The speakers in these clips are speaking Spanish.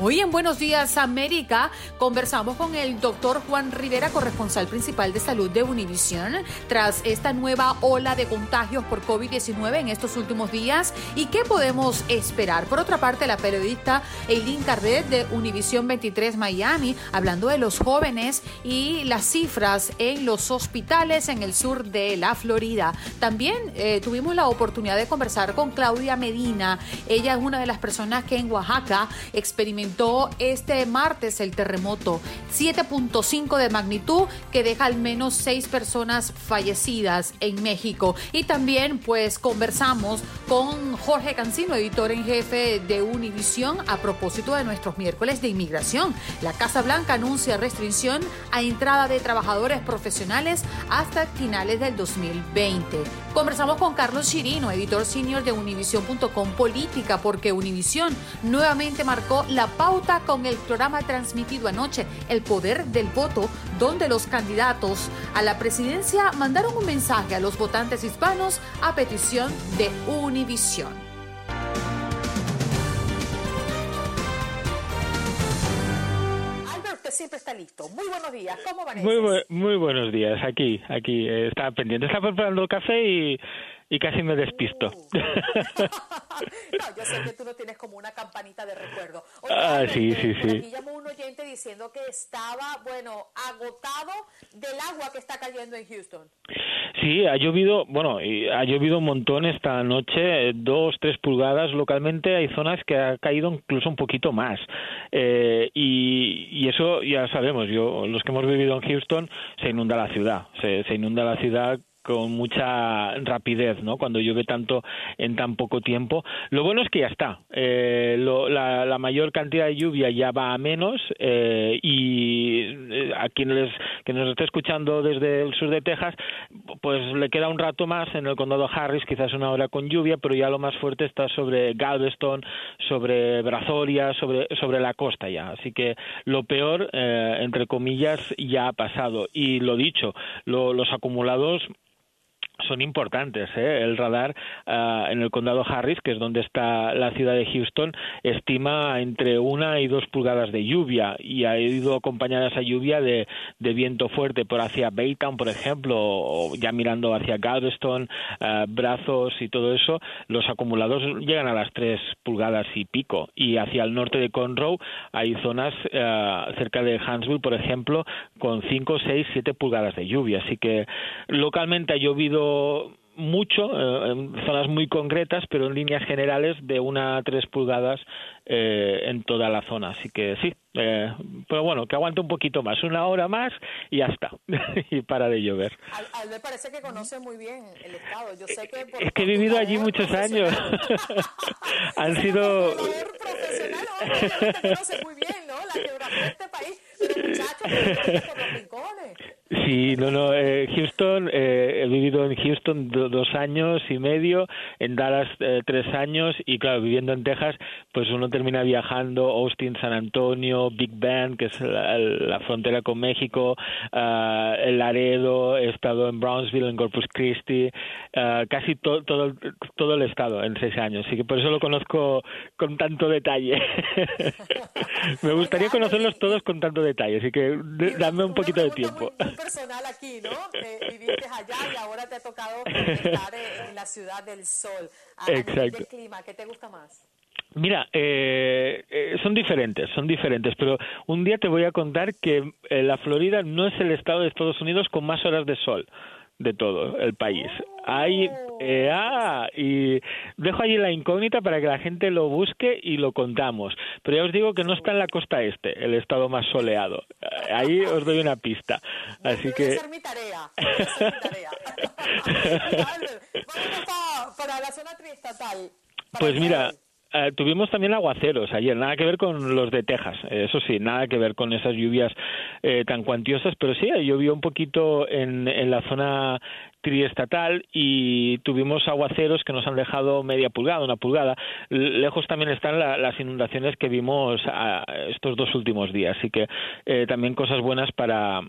Hoy en Buenos Días América conversamos con el doctor Juan Rivera, corresponsal principal de salud de Univision, tras esta nueva ola de contagios por COVID-19 en estos últimos días y qué podemos esperar. Por otra parte, la periodista Eileen Cardet de Univision 23 Miami, hablando de los jóvenes y las cifras en los hospitales en el sur de la Florida. También eh, tuvimos la oportunidad de conversar con Claudia Medina. Ella es una de las personas que en Oaxaca experimentó este martes el terremoto 7.5 de magnitud que deja al menos seis personas fallecidas en México. Y también pues conversamos con Jorge Cancino, editor en jefe de Univisión, a propósito de nuestros miércoles de inmigración. La Casa Blanca anuncia restricción a entrada de trabajadores profesionales hasta finales del 2020. Conversamos con Carlos Chirino, editor senior de univision.com Política, porque Univisión nuevamente marcó la pauta con el programa transmitido anoche, El Poder del Voto, donde los candidatos a la presidencia mandaron un mensaje a los votantes hispanos a petición de Univisión. Siempre está listo. Muy buenos días. ¿Cómo van Muy, bu- muy buenos días, aquí, aquí, eh, estaba pendiente, estaba preparando el café y, y casi me despisto. No, yo sé que tú no tienes como una campanita de recuerdo. Oye, Ah, sí, sí, sí. Aquí llamó un oyente diciendo que estaba, bueno, agotado del agua que está cayendo en Houston. Sí, ha llovido, bueno, ha llovido un montón esta noche, eh, dos, tres pulgadas localmente, hay zonas que ha caído incluso un poquito más. Eh, y, y eso ya sabemos, yo, los que hemos vivido en Houston, se inunda la ciudad, se, se inunda la ciudad con mucha rapidez, ¿no? Cuando llueve tanto en tan poco tiempo. Lo bueno es que ya está. Eh, lo- la, la mayor cantidad de lluvia ya va a menos eh, y eh, a quien les, que nos esté escuchando desde el sur de Texas, pues le queda un rato más en el condado Harris, quizás una hora con lluvia, pero ya lo más fuerte está sobre Galveston, sobre Brazoria, sobre, sobre la costa ya. Así que lo peor, eh, entre comillas, ya ha pasado. Y lo dicho, lo- los acumulados son importantes. ¿eh? El radar uh, en el condado Harris, que es donde está la ciudad de Houston, estima entre una y dos pulgadas de lluvia y ha ido acompañada esa lluvia de, de viento fuerte por hacia Baytown, por ejemplo, o ya mirando hacia Galveston, uh, Brazos y todo eso, los acumulados llegan a las tres pulgadas y pico. Y hacia el norte de Conroe hay zonas uh, cerca de Huntsville, por ejemplo, con cinco, seis, siete pulgadas de lluvia. Así que localmente ha llovido mucho eh, en zonas muy concretas, pero en líneas generales de una a tres pulgadas eh, en toda la zona. Así que sí, eh, pero bueno, que aguante un poquito más, una hora más y ya está, y para de llover. Al, al me parece que conoce muy bien el estado. Yo sé que por, es que he vivido allí muchos años. Han sido. profesional, ¿no? Te conoce muy bien, ¿no? La geografía de este país. Pero muchachos, por los rincones. Sí, no, no. Eh, Houston, eh, he vivido en Houston do, dos años y medio, en Dallas eh, tres años y claro, viviendo en Texas, pues uno termina viajando Austin, San Antonio, Big Bend, que es la, la frontera con México, uh, Laredo, he estado en Brownsville, en Corpus Christi, uh, casi to, todo, todo el estado en seis años. Así que por eso lo conozco con tanto detalle. Me gustaría conocerlos todos con tanto detalle, así que dame un poquito de tiempo personal aquí, ¿no? Eh, viviste allá y ahora te ha tocado estar en la ciudad del sol. A Exacto. del clima, ¿qué te gusta más? Mira, eh, eh, son diferentes, son diferentes, pero un día te voy a contar que eh, la Florida no es el estado de Estados Unidos con más horas de sol de todo el país. Hay, eh, ah, y dejo allí la incógnita para que la gente lo busque y lo contamos. Pero ya os digo que no está en la costa este, el estado más soleado. Ahí os doy una pista. Así que. Hacer mi tarea. Hacer mi tarea. Vamos para la zona triestatal. Pues mira. Uh, tuvimos también aguaceros ayer, nada que ver con los de Texas, eso sí, nada que ver con esas lluvias eh, tan cuantiosas, pero sí, llovió un poquito en, la zona triestatal y tuvimos aguaceros que nos han dejado media pulgada, una pulgada. Lejos también están la, las inundaciones que vimos a, estos dos últimos días, así que eh, también cosas buenas para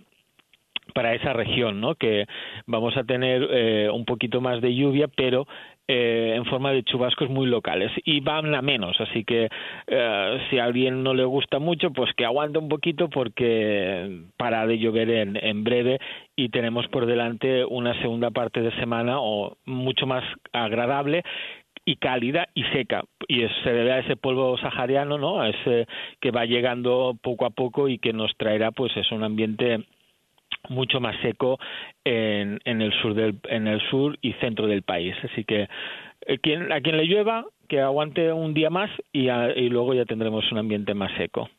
para esa región, ¿no? Que vamos a tener eh, un poquito más de lluvia, pero eh, en forma de chubascos muy locales y van a menos, así que eh, si a alguien no le gusta mucho, pues que aguante un poquito porque para de llover en, en breve y tenemos por delante una segunda parte de semana o mucho más agradable y cálida y seca. Y se debe a ese polvo sahariano no a ese que va llegando poco a poco y que nos traerá pues es un ambiente mucho más seco en, en el sur del en el sur y centro del país. Así que eh, quien, a quien le llueva que aguante un día más y, a, y luego ya tendremos un ambiente más seco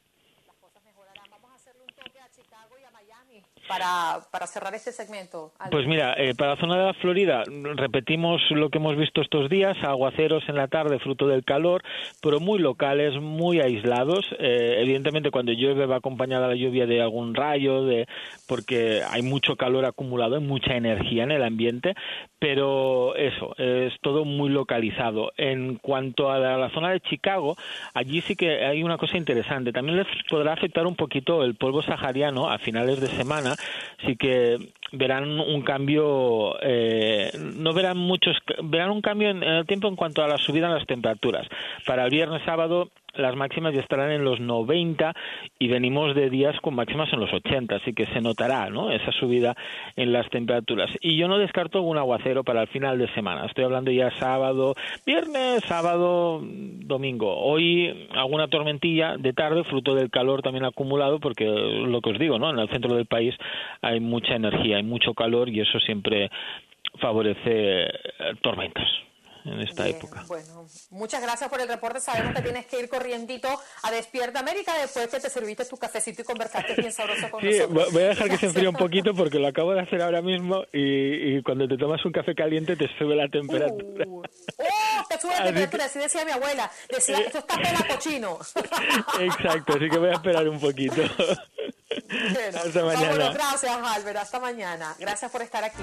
para, cerrar este segmento? Pues mira, eh, para la zona de la Florida repetimos lo que hemos visto estos días, aguaceros en la tarde fruto del calor, pero muy locales, muy aislados. Eh, evidentemente cuando llueve va acompañada la lluvia de algún rayo, de porque hay mucho calor acumulado, hay mucha energía en el ambiente, pero eso, es todo muy localizado. En cuanto a la, la zona de Chicago, allí sí que hay una cosa interesante. También les podrá afectar un poquito el polvo sahariano a finales de semana, sí que verán un cambio, eh, no verán muchos, verán un cambio en, el tiempo en cuanto a la subida en las temperaturas. Para el viernes sábado las máximas ya estarán en los 90 y venimos de días con máximas en los 80, así que se notará ¿no? esa subida en las temperaturas. Y yo no descarto algún aguacero para el final de semana. Estoy hablando ya sábado, viernes, sábado, domingo. Hoy alguna tormentilla de tarde, fruto del calor también acumulado, porque lo que os digo, ¿no? en el centro del país hay mucha energía, hay mucho calor y eso siempre favorece tormentas en esta Bien, época. Bueno, muchas gracias por el reporte. Sabemos que tienes que ir corriendito a Despierta América después que te serviste tu cafecito y conversaste bien sabroso con sí, nosotros. voy a dejar que se enfríe un poquito porque lo acabo de hacer ahora mismo y, y cuando te tomas un café caliente te sube la temperatura. Uh, ¡Oh! Te sube la temperatura, así decía mi abuela. Decía, esto está pela cochino. Exacto, así que voy a esperar un poquito. Bueno, Hasta mañana. Gracias, Albert. Hasta mañana. Gracias por estar aquí.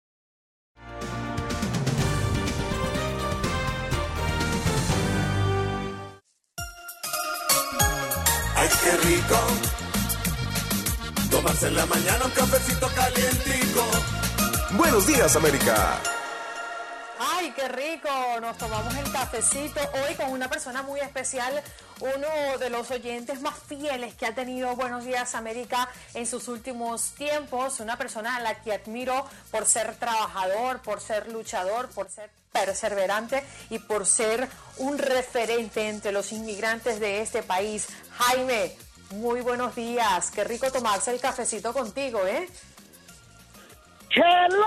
Ay, qué rico. Tomarse en la mañana un cafecito calientico. Buenos días, América. Ay, qué rico. Nos tomamos el cafecito hoy con una persona muy especial, uno de los oyentes más fieles que ha tenido Buenos Días América en sus últimos tiempos, una persona a la que admiro por ser trabajador, por ser luchador, por ser perseverante y por ser un referente entre los inmigrantes de este país. Jaime, muy buenos días. Qué rico tomarse el cafecito contigo, ¿eh? ¡Hello!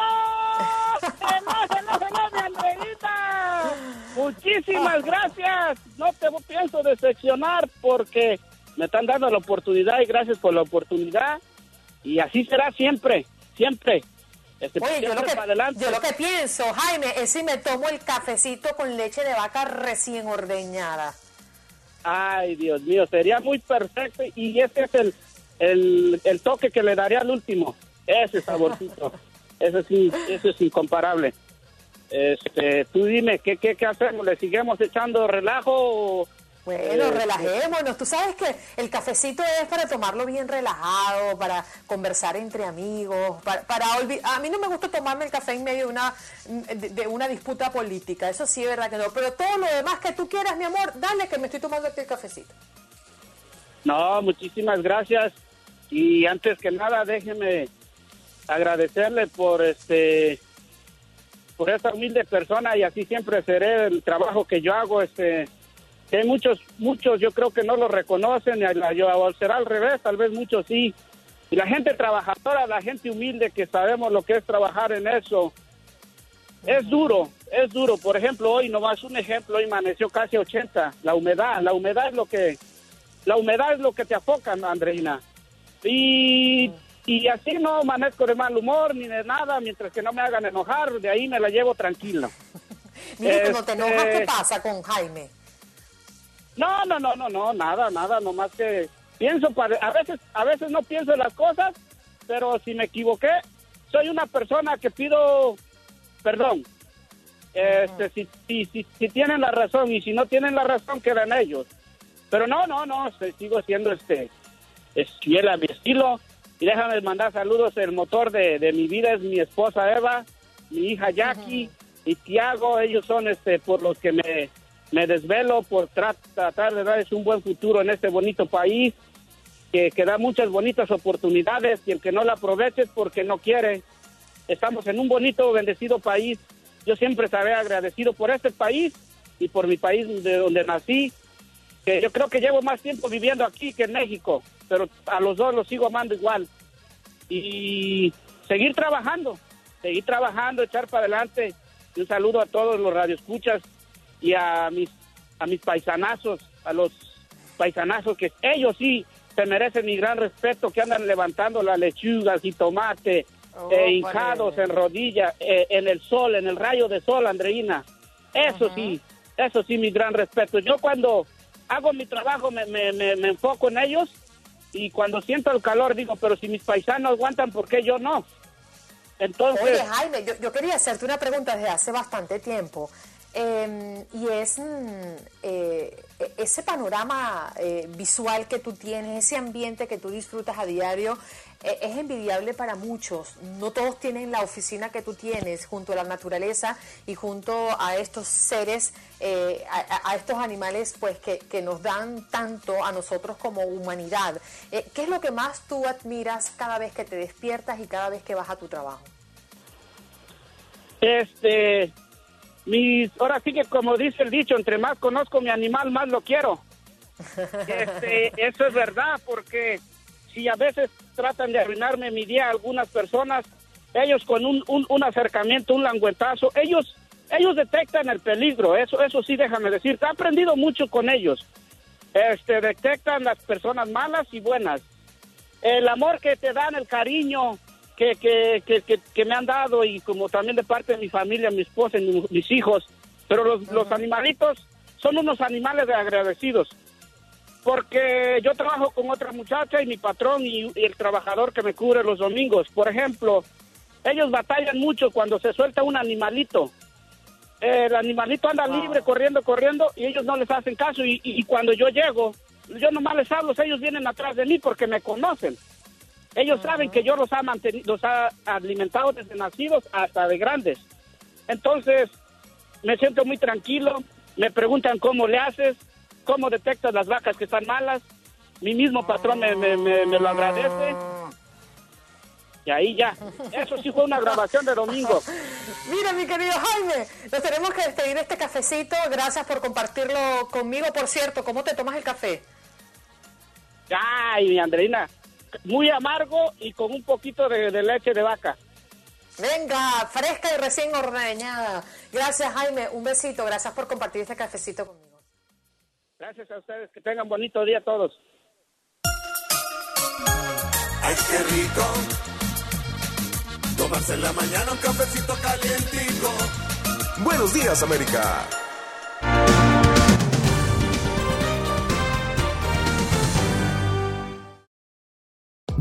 ¡Hello, hello, Andreita! Muchísimas gracias. No te pienso decepcionar porque me están dando la oportunidad y gracias por la oportunidad. Y así será siempre, siempre. Este, Oye, yo lo, que, yo lo que pienso, Jaime, es si me tomo el cafecito con leche de vaca recién ordeñada. Ay, Dios mío, sería muy perfecto y ese es el, el, el toque que le daría al último. Ese saborcito. Ese sí, eso es incomparable. Este, tú dime, ¿qué, qué, qué hacemos? ¿Le seguimos echando relajo? o, Bueno, eh, relajémonos. Tú sabes que el cafecito es para tomarlo bien relajado, para conversar entre amigos, para, para olvi- A mí no me gusta tomarme el café en medio de una, de, de una disputa política. Eso sí es verdad que no. Pero todo lo demás que tú quieras, mi amor, dale que me estoy tomando aquí el cafecito. No, muchísimas gracias. Y antes que nada, déjeme agradecerle por este por esta humilde persona y así siempre seré el trabajo que yo hago este que hay muchos muchos yo creo que no lo reconocen y yo será al revés tal vez muchos sí y la gente trabajadora la gente humilde que sabemos lo que es trabajar en eso es duro es duro por ejemplo hoy nomás un ejemplo hoy amaneció casi 80 la humedad la humedad es lo que la humedad es lo que te afoca, Andreina. Y, y así no amanezco de mal humor ni de nada, mientras que no me hagan enojar, de ahí me la llevo tranquila. Mira, cuando te Este- enojas, ¿qué pasa con Jaime? No, no, no, no, no, nada, nada, nomás que pienso, para, a veces, a veces no pienso en las cosas, pero si me equivoqué, soy una persona que pido perdón. Este, si, si, si, si tienen la razón y si no tienen la razón, quedan ellos. Pero no, no, no, este, sigo siendo este, es fiel a mi estilo. Y déjame mandar saludos. El motor de, de mi vida es mi esposa Eva, mi hija Jackie y Tiago. Ellos son este por los que me, me desvelo por tra- tratar de darles un buen futuro en este bonito país que, que da muchas bonitas oportunidades y el que no la aproveche es porque no quiere. Estamos en un bonito, bendecido país. Yo siempre estaré agradecido por este país y por mi país de donde nací que yo creo que llevo más tiempo viviendo aquí que en México, pero a los dos los sigo amando igual. Y seguir trabajando, seguir trabajando, echar para adelante. Y un saludo a todos los radioescuchas y a mis, a mis paisanazos, a los paisanazos que ellos sí se merecen mi gran respeto, que andan levantando las lechugas y tomate, Oh, eh, en rodillas, eh, en el sol, en el rayo de sol, Andreina. Eso sí, eso sí, mi gran respeto. Yo cuando hago mi trabajo me, me, me, me enfoco en ellos y cuando siento el calor digo, pero si mis paisanos aguantan, ¿por qué yo no? Entonces, Oye, Jaime, yo, quería hacerte una pregunta desde hace bastante tiempo. eh, y es mm, eh, ese panorama eh, visual que tú tienes, ese ambiente que tú disfrutas a diario, es envidiable para muchos. No todos tienen la oficina que tú tienes junto a la naturaleza y junto a estos seres, eh, a, a- a estos animales pues que, que nos dan tanto a nosotros como humanidad. Eh, ¿Qué es lo que más tú admiras cada vez que te despiertas y cada vez que vas a tu trabajo? este, mis, ahora sí que como dice el dicho, entre más conozco mi animal, más lo quiero. Este, eso es verdad, porque si a veces tratan de arruinarme mi día algunas personas, ellos con un, un, un acercamiento, un languetazo, ellos, ellos detectan el peligro, eso, eso sí déjame decir, he aprendido mucho con ellos. Este, detectan las personas malas y buenas. el amor que te dan, el cariño que, que, que, que, que me han dado y como también de parte de mi familia, mi esposa y mi- mis hijos. Pero los, los animalitos son unos animales de agradecidos. Porque yo trabajo con otra muchacha y mi patrón y, y el trabajador que me cubre los domingos. Por ejemplo, ellos batallan mucho cuando se suelta un animalito. El animalito anda libre, corriendo, corriendo, y ellos no les hacen caso. Y, y- y cuando yo llego, yo nomás les hablo, ellos vienen atrás de mí porque me conocen. Ellos saben que yo los ha mantenido, los ha alimentado desde nacidos hasta de grandes. Entonces, me siento muy tranquilo. Me preguntan cómo le haces, cómo detectas las vacas que están malas. Mi mismo patrón me, me- me- me lo agradece. Y ahí ya. Eso sí fue una grabación de domingo. Mira, mi querido Jaime, nos tenemos que despedir de este cafecito. Gracias por compartirlo conmigo. Por cierto, ¿cómo te tomas el café? Ay, mi Andreina. Muy amargo y con un poquito de, de leche de vaca. Venga, fresca y recién ordeñada. Gracias, Jaime. Un besito. Gracias por compartir este cafecito conmigo. Gracias a ustedes. Que tengan bonito día todos. Ay, qué rico. Tomarse en la mañana un cafecito calientico. Buenos días, América.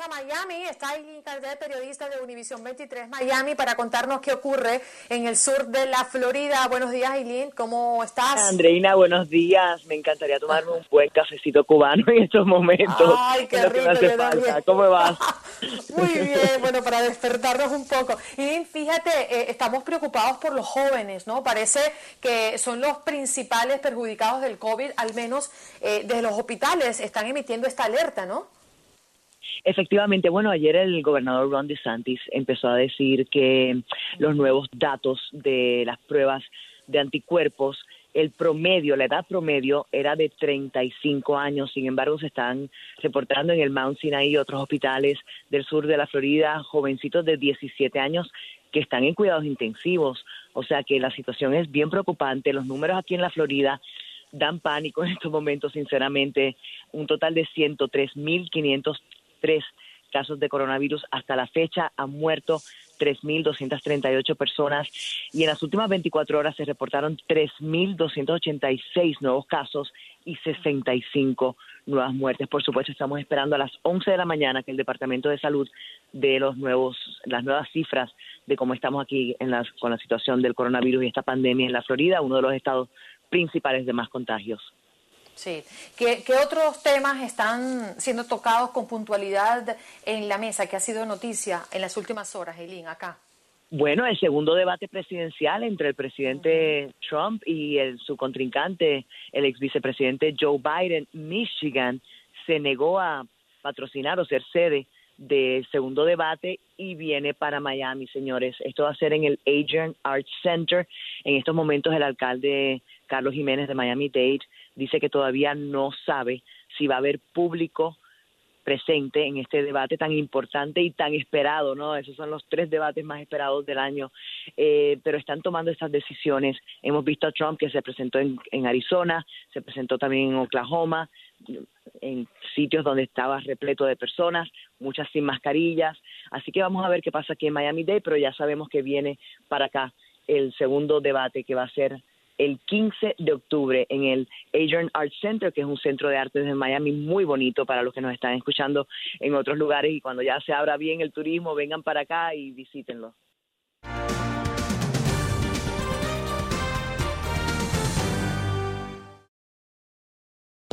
A Miami. Está ahí cantidad de periodistas de Univisión 23 Miami para contarnos qué ocurre en el sur de la Florida. Buenos días, Aileen. ¿Cómo estás? Andreina, buenos días. Me encantaría tomarme un buen cafecito cubano en estos momentos. Ay, qué que me rico, falta. ¿Cómo vas? Muy bien, bueno, para despertarnos un poco. Y fíjate, eh, estamos preocupados por los jóvenes, ¿no? Parece que son los principales perjudicados del COVID, al menos eh, desde los hospitales están emitiendo esta alerta, ¿no? Efectivamente, bueno, ayer el gobernador Ron DeSantis empezó a decir que los nuevos datos de las pruebas de anticuerpos, el promedio, la edad promedio era de 35 años, sin embargo se están reportando en el Mount Sinai y otros hospitales del sur de la Florida jovencitos de 17 años que están en cuidados intensivos, o sea que la situación es bien preocupante, los números aquí en la Florida dan pánico en estos momentos, sinceramente, un total de 103.503 casos de coronavirus hasta la fecha, han muerto 3.238 personas y en las últimas 24 horas se reportaron 3.286 nuevos casos y 65 nuevas muertes. Por supuesto, estamos esperando a las 11 de la mañana que el Departamento de Salud dé los nuevos, las nuevas cifras de cómo estamos aquí en las, con la situación del coronavirus y esta pandemia en la Florida, uno de los estados principales de más contagios. Sí. ¿Qué, qué otros temas están siendo tocados con puntualidad en la mesa, que ha sido noticia en las últimas horas, Eileen, acá? Bueno, el segundo debate presidencial entre el presidente Trump y el, su contrincante, el ex vicepresidente Joe Biden, Michigan, se negó a patrocinar o ser sede del segundo debate y viene para Miami, señores. Esto va a ser en el Adrian Arts Center. En estos momentos el alcalde Carlos Jiménez de Miami-Dade dice que todavía no sabe si va a haber público presente en este debate tan importante y tan esperado, ¿no? Esos son los tres debates más esperados del año, eh, pero están tomando estas decisiones. Hemos visto a Trump que se presentó en, en Arizona, se presentó también en Oklahoma, en sitios donde estaba repleto de personas, muchas sin mascarillas. Así que vamos a ver qué pasa aquí en Miami Dade, pero ya sabemos que viene para acá el segundo debate que va a ser el 15 de octubre en el Adrian Art Center, que es un centro de artes de Miami muy bonito para los que nos están escuchando en otros lugares y cuando ya se abra bien el turismo, vengan para acá y visítenlo.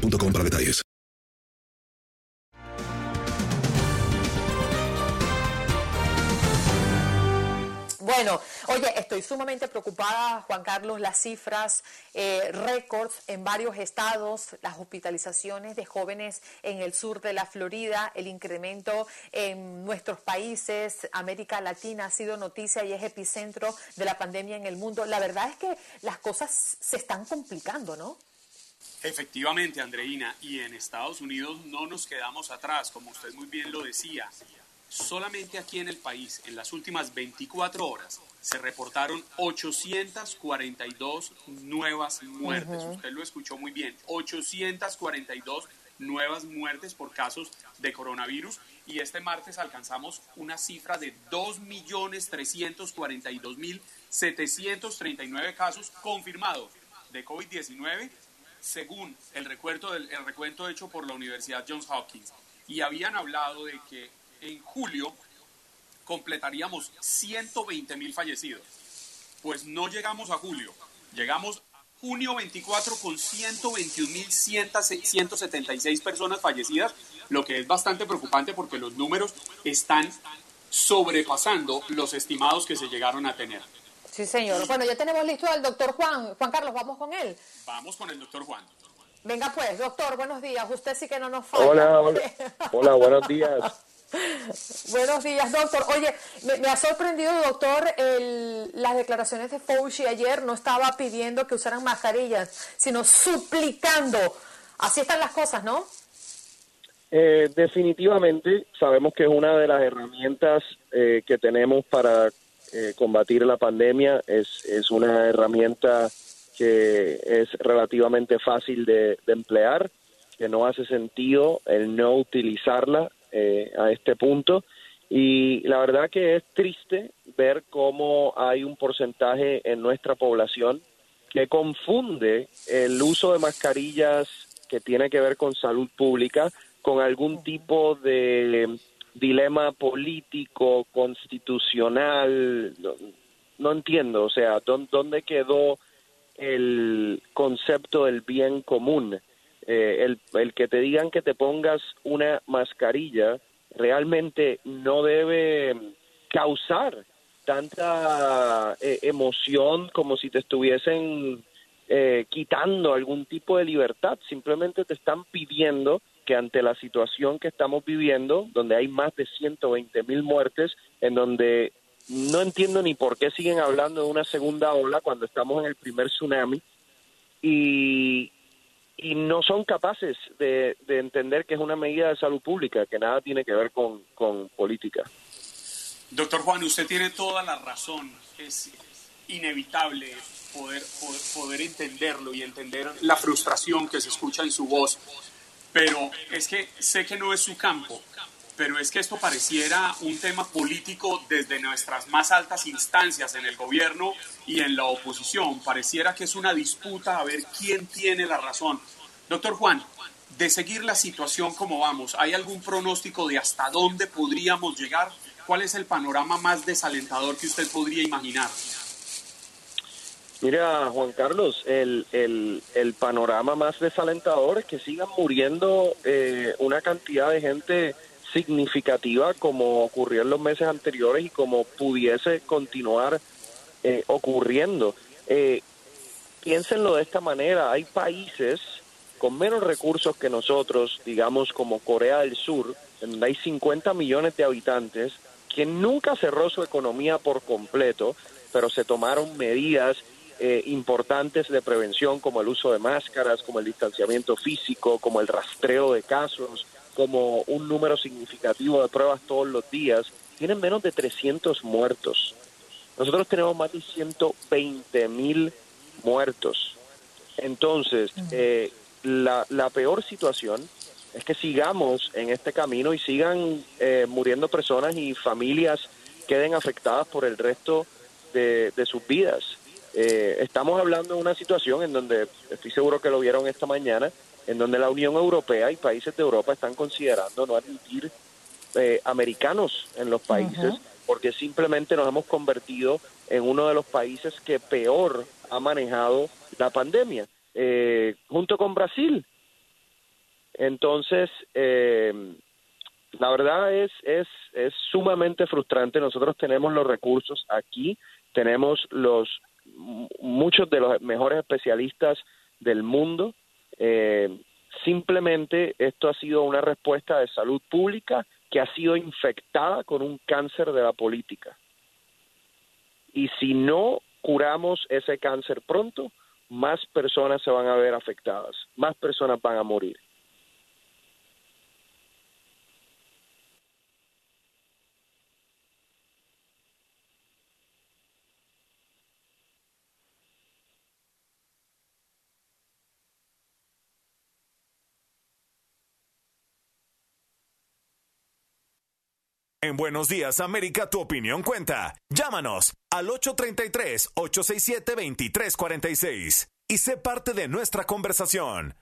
para detalles. Bueno, oye, estoy sumamente preocupada, Juan Carlos, las cifras, eh, récords en varios estados, las hospitalizaciones de jóvenes en el sur de la Florida, el incremento en nuestros países, América Latina ha sido noticia y es epicentro de la pandemia en el mundo. La verdad es que las cosas se están complicando, ¿no? Efectivamente, Andreina, y en Estados Unidos no nos quedamos atrás, como usted muy bien lo decía. Solamente aquí en el país, en las últimas 24 horas, se reportaron 842 nuevas muertes. Usted lo escuchó muy bien, 842 nuevas muertes por casos de coronavirus y este martes alcanzamos una cifra de 2.342.739 casos confirmados de COVID-19 según el recuento, del, el recuento hecho por la Universidad Johns Hopkins. Y habían hablado de que en julio completaríamos 120 mil fallecidos. Pues no llegamos a julio, llegamos a junio 24 con 121 mil 176 personas fallecidas, lo que es bastante preocupante porque los números están sobrepasando los estimados que se llegaron a tener. Sí, señor. Bueno, ya tenemos listo al doctor Juan. Juan Carlos, vamos con él. Vamos con el doctor Juan. Venga pues, doctor, buenos días. Usted sí que no nos falla. Hola, hola. Hola, buenos días. Buenos días, doctor. Oye, me, ha sorprendido, doctor, el, las declaraciones de Fauci ayer. No estaba pidiendo que usaran mascarillas, sino suplicando. Así están las cosas, ¿no? Eh, definitivamente, sabemos que es una de las herramientas eh, que tenemos para eh, combatir la pandemia. Es, es una herramienta que es relativamente fácil de, emplear, que no hace sentido el no utilizarla eh, a este punto. Y la verdad que es triste ver cómo hay un porcentaje en nuestra población que confunde el uso de mascarillas que tiene que ver con salud pública con algún tipo de dilema político, constitucional, no, entiendo, o sea, ¿dónde quedó el concepto del bien común? Eh, el, el que te digan que te pongas una mascarilla realmente no debe causar tanta eh, emoción como si te estuviesen eh, quitando algún tipo de libertad, simplemente te están pidiendo que ante la situación que estamos viviendo, donde hay más de 120 mil muertes, en donde no entiendo ni por qué siguen hablando de una segunda ola cuando estamos en el primer tsunami y, y no son capaces de, entender que es una medida de salud pública, que nada tiene que ver con, con política. Doctor Juan, usted tiene toda la razón. Es inevitable poder, poder, poder entenderlo y entender la frustración que se escucha en su voz pero es que sé que no es su campo, pero es que esto pareciera un tema político desde nuestras más altas instancias en el gobierno y en la oposición. Pareciera que es una disputa a ver quién tiene la razón. Doctor Juan, de seguir la situación como vamos, ¿hay algún pronóstico de hasta dónde podríamos llegar? ¿Cuál es el panorama más desalentador que usted podría imaginar? Mira, Juan Carlos, el, el, panorama más desalentador es que sigan muriendo eh, una cantidad de gente significativa como ocurrió en los meses anteriores y como pudiese continuar eh, ocurriendo. Eh, piénsenlo de esta manera, hay países con menos recursos que nosotros, digamos como Corea del Sur, donde hay 50 millones de habitantes, que nunca cerró su economía por completo, pero se tomaron medidas eh, importantes de prevención como el uso de máscaras, como el distanciamiento físico, como el rastreo de casos, como un número significativo de pruebas todos los días, tienen menos de 300 muertos. Nosotros tenemos más de 120 mil muertos. Entonces, eh, la, la peor situación es que sigamos en este camino y sigan eh, muriendo personas y familias queden afectadas por el resto de, de sus vidas. Eh, estamos hablando de una situación en donde, estoy seguro que lo vieron esta mañana, en donde la Unión Europea y países de Europa están considerando no admitir eh, americanos en los países porque simplemente nos hemos convertido en uno de los países que peor ha manejado la pandemia, eh, junto con Brasil. Entonces, eh, la verdad es, es, es sumamente frustrante. Nosotros tenemos los recursos aquí, tenemos los muchos de los mejores especialistas del mundo. Eh, simplemente esto ha sido una respuesta de salud pública que ha sido infectada con un cáncer de la política. Y si no curamos ese cáncer pronto, más personas se van a ver afectadas, más personas van a morir. En Buenos Días América tu opinión cuenta. Llámanos al 833-867-2346 y sé parte de nuestra conversación.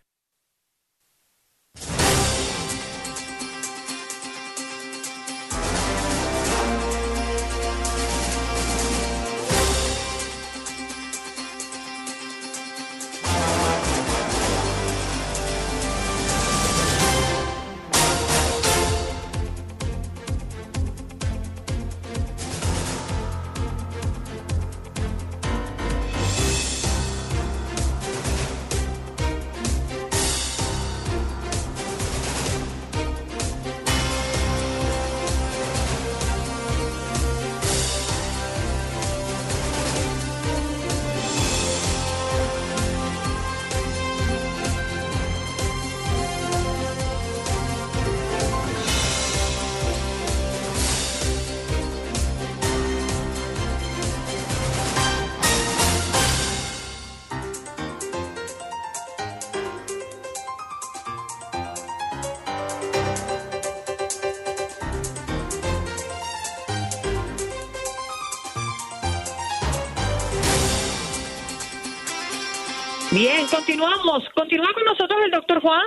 Continuamos. Continúa con nosotros el doctor Juan.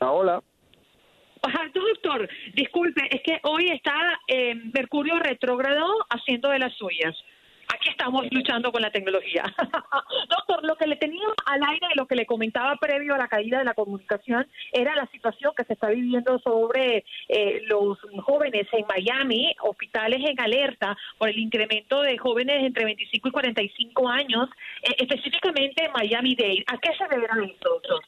Ah, hola. Ajá, doctor, disculpe, es que hoy está eh, Mercurio retrógrado haciendo de las suyas. Aquí estamos luchando con la tecnología. Doctor, lo que le tenía al aire y lo que le comentaba previo a la caída de la comunicación era la situación que se está viviendo sobre eh, los jóvenes en Miami, hospitales en alerta por el incremento de jóvenes entre 25 y 45 años, eh, específicamente en Miami-Dade. ¿A qué se deberá esto, doctor?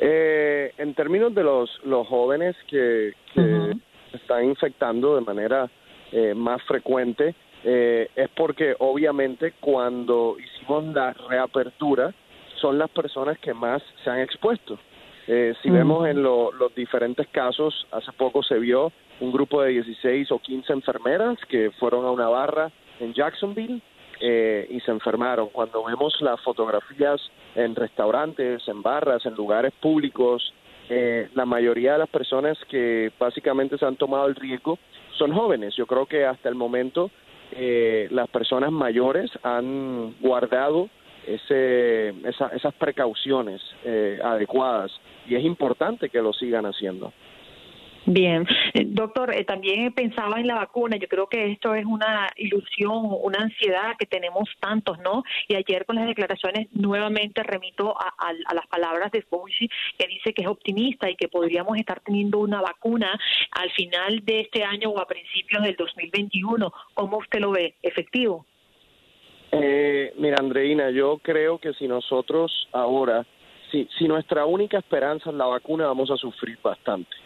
Eh, en términos de los, los jóvenes que, que están infectando de manera eh, más frecuente, eh, es porque obviamente cuando hicimos la reapertura son las personas que más se han expuesto. Eh, si vemos en lo- los diferentes casos, hace poco se vio un grupo de 16 o 15 enfermeras que fueron a una barra en Jacksonville eh, y se enfermaron. Cuando vemos las fotografías en restaurantes, en barras, en lugares públicos, eh, la mayoría de las personas que básicamente se han tomado el riesgo son jóvenes. Yo creo que hasta el momento eh, las personas mayores han guardado ese, esa- esas precauciones eh, adecuadas y es importante que lo sigan haciendo. Bien, Eh, doctor, eh, también pensaba en la vacuna. Yo creo que esto es una ilusión, una ansiedad que tenemos tantos, ¿no? Y ayer con las declaraciones nuevamente remito a, a- las palabras de Fauci, que dice que es optimista y que podríamos estar teniendo una vacuna al final de este año o a principios del 2021. ¿Cómo usted lo ve? ¿Efectivo? Eh, mira, Andreina, yo creo que si nosotros ahora, si, si nuestra única esperanza es la vacuna, vamos a sufrir bastante.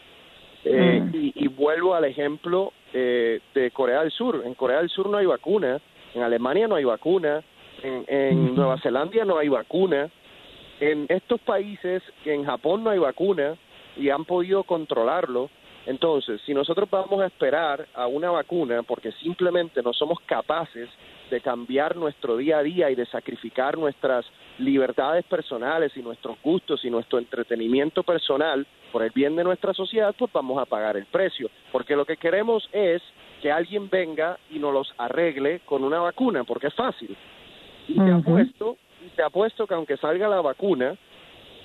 Eh, y, y vuelvo al ejemplo eh, de Corea del Sur. En Corea del Sur no hay vacuna, en Alemania no hay vacuna, en, en Nueva Zelanda no hay vacuna, en estos países, en Japón no hay vacuna y han podido controlarlo. Entonces, si nosotros vamos a esperar a una vacuna porque simplemente no somos capaces de cambiar nuestro día a día y de sacrificar nuestras libertades personales y nuestros gustos y nuestro entretenimiento personal por el bien de nuestra sociedad, pues vamos a pagar el precio. Porque lo que queremos es que alguien venga y nos los arregle con una vacuna, porque es fácil. Y te apuesto, y te apuesto que aunque salga la vacuna,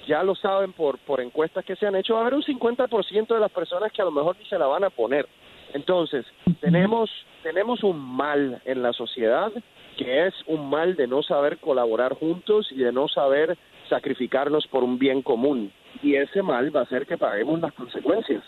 ya lo saben por, por encuestas que se han hecho, va a haber un 50% de las personas que a lo mejor ni se la van a poner. Entonces, tenemos, tenemos un mal en la sociedad que es un mal de no saber colaborar juntos y de no saber sacrificarnos por un bien común. Y ese mal va a hacer que paguemos las consecuencias.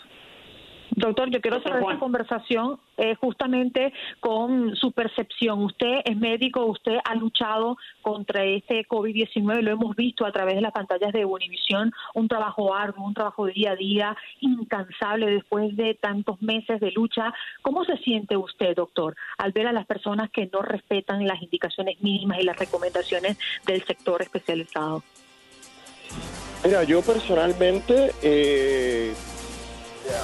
Doctor, yo quiero cerrar esta conversación eh, justamente con su percepción. Usted es médico, usted ha luchado contra este COVID-19, lo hemos visto a través de las pantallas de Univisión, un trabajo arduo, un trabajo de día a día, incansable después de tantos meses de lucha. ¿Cómo se siente usted, doctor, al ver a las personas que no respetan las indicaciones mínimas y las recomendaciones del sector especializado? Mira, yo personalmente... Eh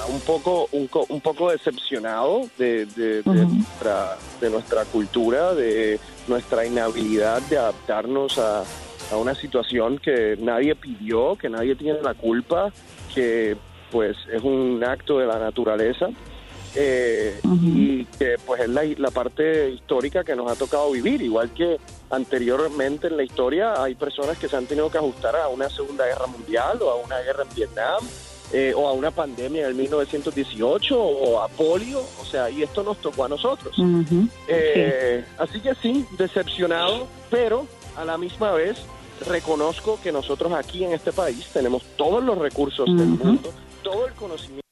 un poco un, un poco decepcionado de, de, nuestra, de nuestra cultura, de nuestra inhabilidad de adaptarnos a, a una situación que nadie pidió, que nadie tiene la culpa, que pues es un acto de la naturaleza eh, y que pues es la, la, parte histórica que nos ha tocado vivir, igual que anteriormente en la historia hay personas que se han tenido que ajustar a una segunda guerra mundial o a una guerra en Vietnam eh, o a una pandemia del 1918 o a polio, o sea, y esto nos tocó a nosotros. Eh, así que sí, decepcionado, pero a la misma vez reconozco que nosotros aquí en este país tenemos todos los recursos del mundo, todo el conocimiento.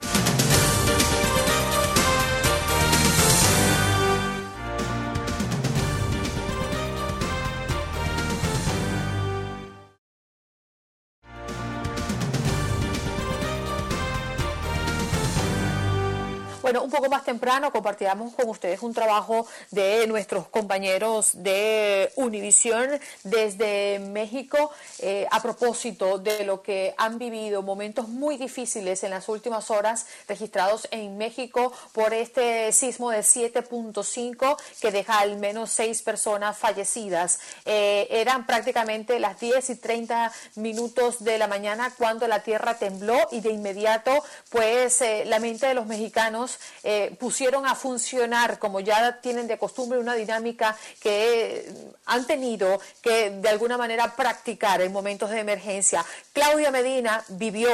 Bueno, un poco más temprano compartíamos con ustedes un trabajo de nuestros compañeros de Univisión desde México eh, a propósito de lo que han vivido, momentos muy difíciles en las últimas horas registrados en México por este sismo de 7.5 que deja al menos seis personas fallecidas. Eh, eran prácticamente las 10 y 30 minutos de la mañana cuando la tierra tembló y de inmediato pues eh, la mente de los mexicanos eh, pusieron a funcionar, como ya tienen de costumbre, una dinámica que han tenido que de alguna manera practicar en momentos de emergencia. Claudia Medina vivió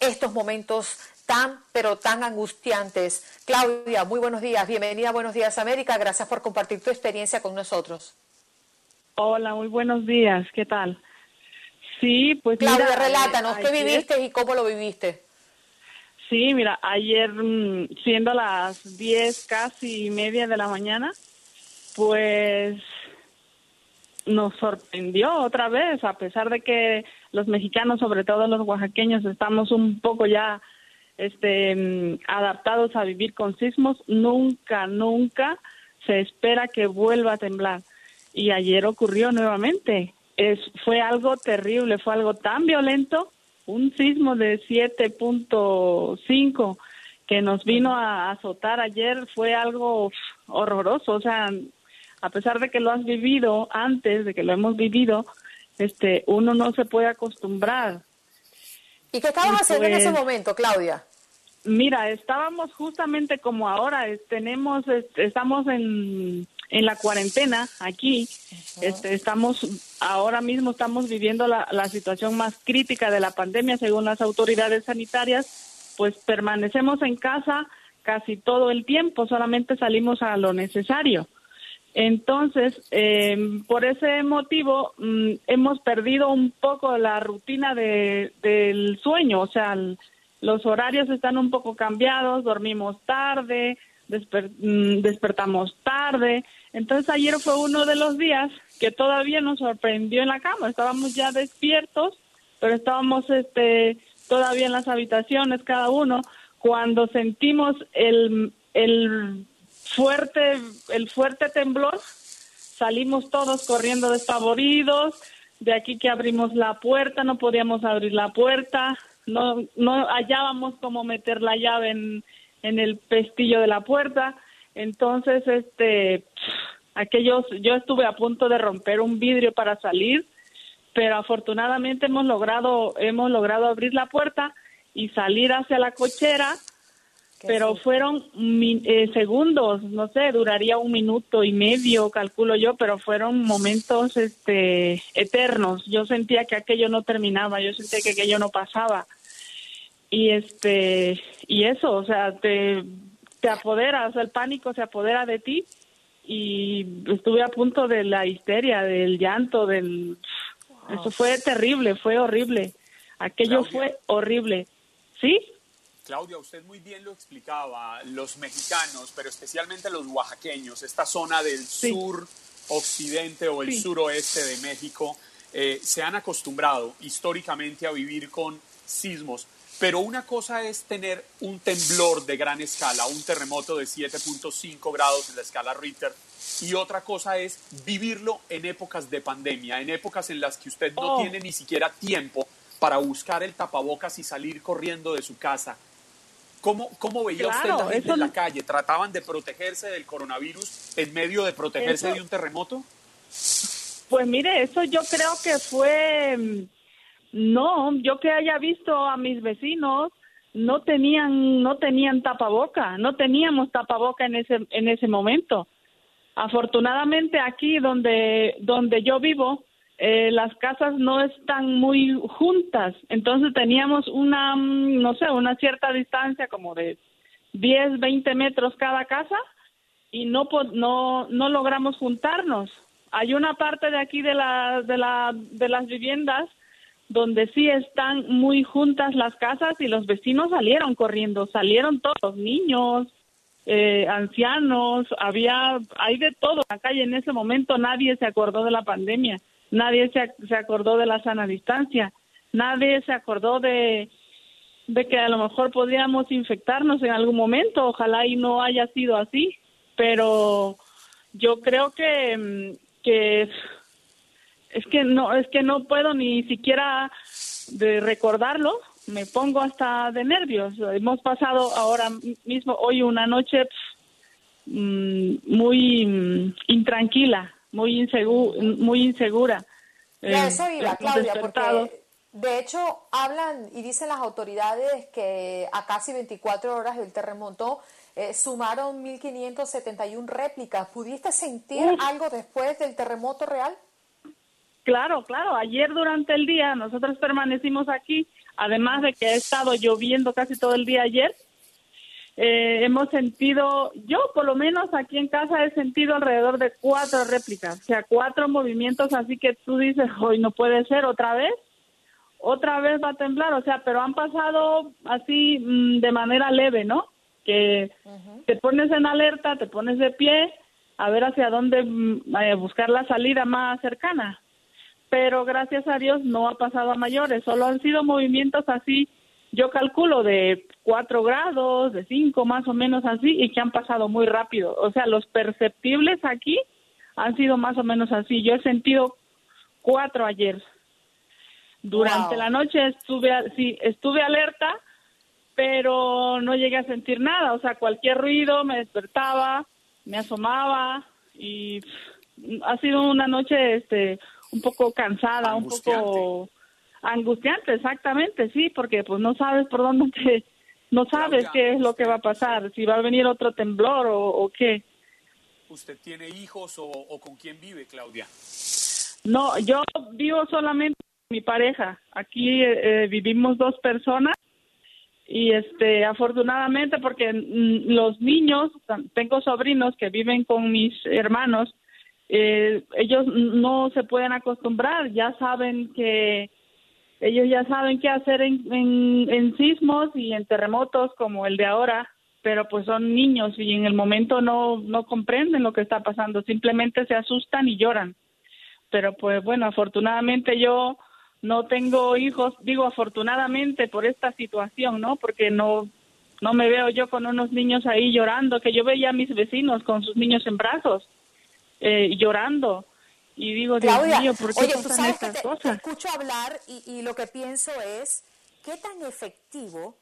estos momentos tan, pero tan angustiantes. Claudia, muy buenos días, bienvenida a Buenos Días América, gracias por compartir tu experiencia con nosotros. Hola, muy buenos días, ¿qué tal? Sí, pues Claudia, mira, relátanos, ¿qué ayer- viviste y cómo lo viviste? Sí, mira, ayer mm, siendo las diez casi y media de la mañana, pues nos sorprendió otra vez, a pesar de que los mexicanos, sobre todo los oaxaqueños, estamos un poco ya este mm, adaptados a vivir con sismos, nunca, nunca se espera que vuelva a temblar. Y ayer ocurrió nuevamente. Es, fue algo terrible, fue algo tan violento, un sismo de 7.5 que nos vino a azotar ayer fue algo horroroso, o sea, a pesar de que lo has vivido antes, de que lo hemos vivido, este, uno no se puede acostumbrar. ¿Y qué estabas haciendo en ese Pues, momento, Claudia? Mira, estábamos justamente como ahora, tenemos, es- estamos en, en la cuarentena aquí, este, estamos, ahora mismo estamos viviendo la, la situación más crítica de la pandemia según las autoridades sanitarias, pues permanecemos en casa casi todo el tiempo, solamente salimos a lo necesario. Entonces, eh, por ese motivo, mm, hemos perdido un poco la rutina de, del sueño, o sea, el- los horarios están un poco cambiados, dormimos tarde, mm, despertamos tarde. Entonces, ayer fue uno de los días que todavía nos sorprendió en la cama. Estábamos ya despiertos, pero estábamos este, todavía en las habitaciones cada uno cuando sentimos el, el fuerte el fuerte temblor salimos todos corriendo despavoridos de aquí que abrimos la puerta no podíamos abrir la puerta no no hallábamos cómo meter la llave en, en el pestillo de la puerta entonces este aquellos yo estuve a punto de romper un vidrio para salir pero afortunadamente hemos logrado hemos logrado abrir la puerta y salir hacia la cochera pero fueron eh, segundos, no sé, duraría un minuto y medio, calculo yo, pero fueron momentos este eternos. Yo sentía que aquello no terminaba, yo sentía que aquello no pasaba. Y este y eso, o sea, te te apodera, o sea, el pánico se apodera de ti y estuve a punto de la histeria, del llanto, del eso fue terrible, fue horrible. Aquello fue horrible. ¿Sí? Claudia, usted muy bien lo explicaba, los mexicanos, pero especialmente los oaxaqueños, esta zona del sur occidente o el suroeste de México, eh, se han acostumbrado históricamente a vivir con sismos. Pero una cosa es tener un temblor de gran escala, un terremoto de 7.5 grados en la escala Richter, y otra cosa es vivirlo en épocas de pandemia, en épocas en las que usted no Oh. tiene ni siquiera tiempo para buscar el tapabocas y salir corriendo de su casa. ¿Cómo, cómo veía usted la gente en la calle? ¿Trataban de protegerse del coronavirus en medio de protegerse Eso- de un terremoto? Pues mire, eso yo creo que fue, mm, no, yo que haya visto a mis vecinos, no tenían, no tenían tapaboca, no teníamos tapaboca en ese, en ese momento. Afortunadamente aquí donde, donde yo vivo, eh, las casas no están muy juntas, entonces teníamos una, mm, no sé, una cierta distancia como de 10, 20 metros cada casa y no, no, no logramos juntarnos. Hay una parte de aquí de, la, de, la, de las viviendas donde sí están muy juntas las casas y los vecinos salieron corriendo, salieron todos, niños, eh, ancianos, había, hay de todo en la calle. En ese momento nadie se acordó de la pandemia, nadie se, se acordó de la sana distancia, nadie se acordó de, de que a lo mejor podríamos infectarnos en algún momento, ojalá y no haya sido así, pero yo creo que, que es que no es que no puedo ni siquiera de recordarlo me pongo hasta de nervios hemos pasado ahora mismo hoy una noche pf, mm, muy mm, intranquila muy insegura muy insegura Eh, eso iba, hemos Claudia, porque de hecho hablan y dicen las autoridades que a casi 24 horas del terremoto eh, sumaron 1.571 réplicas. ¿Pudiste sentir Uf. algo después del terremoto real? Claro, claro. Ayer durante el día nosotros permanecimos aquí, además de que ha estado lloviendo casi todo el día ayer. eh, hemos sentido, yo por lo menos aquí en casa he sentido alrededor de cuatro réplicas, o sea, cuatro movimientos, así que tú dices, hoy no puede ser otra vez, otra vez va a temblar, o sea, pero han pasado así mm, de manera leve, ¿no? Que te pones en alerta, te pones de pie, a ver hacia dónde mm, buscar la salida más cercana pero gracias a Dios no ha pasado a mayores, solo han sido movimientos así, yo calculo de 4 grados, de 5 más o menos así, y que han pasado muy rápido. O sea, los perceptibles aquí han sido más o menos así. Yo he sentido cuatro ayer. Durante Wow. la noche estuve, sí, estuve alerta, pero no llegué a sentir nada. O sea, cualquier ruido me despertaba, me asomaba y ha sido una noche este un poco cansada, un poco angustiante, exactamente, sí, porque pues no sabes por dónde te, no sabes Claudia, qué es lo que va a pasar, si va a venir otro temblor o, o qué. ¿Usted tiene hijos o, o con quién vive, Claudia? No, yo vivo solamente con mi pareja. Aquí eh, vivimos dos personas y este afortunadamente porque mm, los niños, tengo sobrinos que viven con mis hermanos, eh, ellos no se pueden acostumbrar, ya saben que ellos ya saben qué hacer en, en, sismos y en terremotos como el de ahora, pero pues son niños y en el momento no, no comprenden lo que está pasando, simplemente se asustan y lloran pero pues bueno, afortunadamente yo no tengo hijos, digo afortunadamente por esta situación, ¿no? Porque no no me veo yo con unos niños ahí llorando, que yo veía a mis vecinos con sus niños en brazos eh, llorando y digo, Dios Claudia, mío, ¿por qué oye, tú sabes estas te cosas? escucho hablar y, y lo que pienso es, ¿qué tan efectivo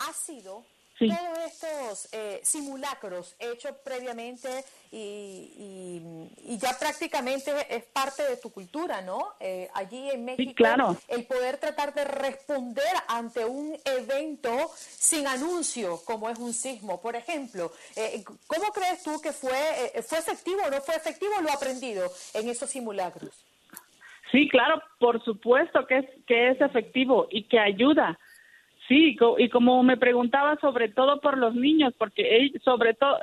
ha sido todos estos eh, simulacros hechos previamente y, y, ya prácticamente es parte de tu cultura, ¿no? Eh, allí en México, claro. el poder tratar de responder ante un evento sin anuncio, como es un sismo, por ejemplo. Eh, ¿Cómo crees tú que fue, eh, fue efectivo o no fue efectivo lo aprendido en esos simulacros? Sí, claro, por supuesto que es, que es efectivo y que ayuda Sí, y como me preguntaba sobre todo por los niños, porque sobre todo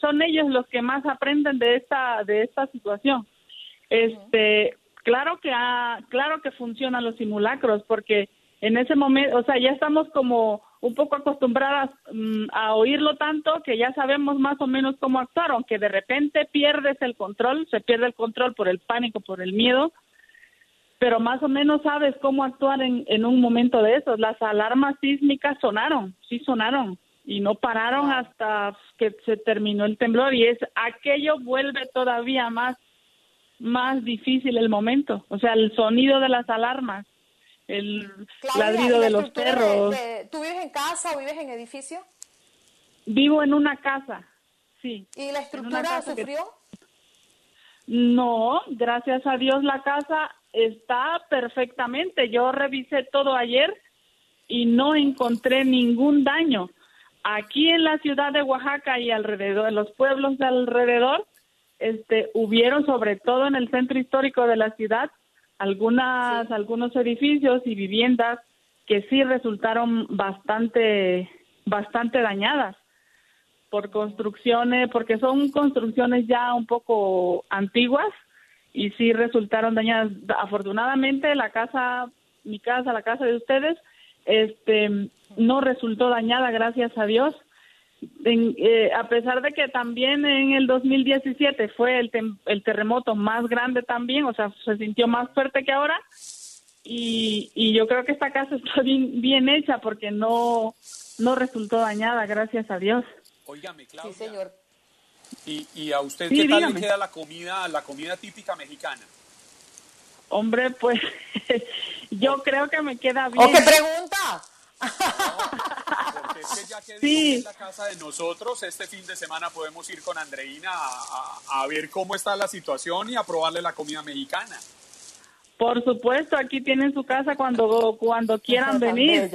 son ellos los que más aprenden de esta de esta situación. Este, claro que claro que funcionan los simulacros porque en ese momento, o sea, ya estamos como un poco acostumbradas mm, a oírlo tanto que ya sabemos más o menos cómo actuar, aunque de repente pierdes el control, se pierde el control por el pánico, por el miedo, pero más o menos sabes cómo actuar en, en un momento de esos. Las alarmas sísmicas sonaron, sí sonaron, y no pararon hasta que se terminó el temblor y es aquello vuelve todavía más más difícil el momento, o sea, el sonido de las alarmas, el ladrido de los perros. ¿Tú vives en casa o vives en edificio? Vivo en una casa, sí. ¿Y la estructura sufrió? No, gracias a Dios la casa está perfectamente. Yo revisé todo ayer y no encontré ningún daño. Aquí en la ciudad de Oaxaca y alrededor, en los pueblos de alrededor, este, hubieron sobre todo en el centro histórico de la ciudad algunas, algunos edificios y viviendas que sí resultaron bastante, bastante dañadas por construcciones, porque son construcciones ya un poco antiguas y sí resultaron dañadas. Afortunadamente la casa, mi casa, la casa de ustedes, este, no resultó dañada, gracias a Dios. Eh, a pesar de que también en el 2017 fue el, el terremoto más grande también, o sea, se sintió más fuerte que ahora. Y, y yo creo que esta casa está bien, bien hecha porque no, no resultó dañada, gracias a Dios. Óigame, Claudia. Sí, señor. ¿Y, a usted qué tal le queda la comida, la comida típica mexicana? Hombre, pues yo creo que me queda bien. ¿O qué pregunta? porque es que ya que sí. en la casa de nosotros, este fin de semana podemos ir con Andreina a, ver cómo está la situación y a probarle la comida mexicana. Por supuesto, aquí tienen su casa cuando, cuando quieran venir.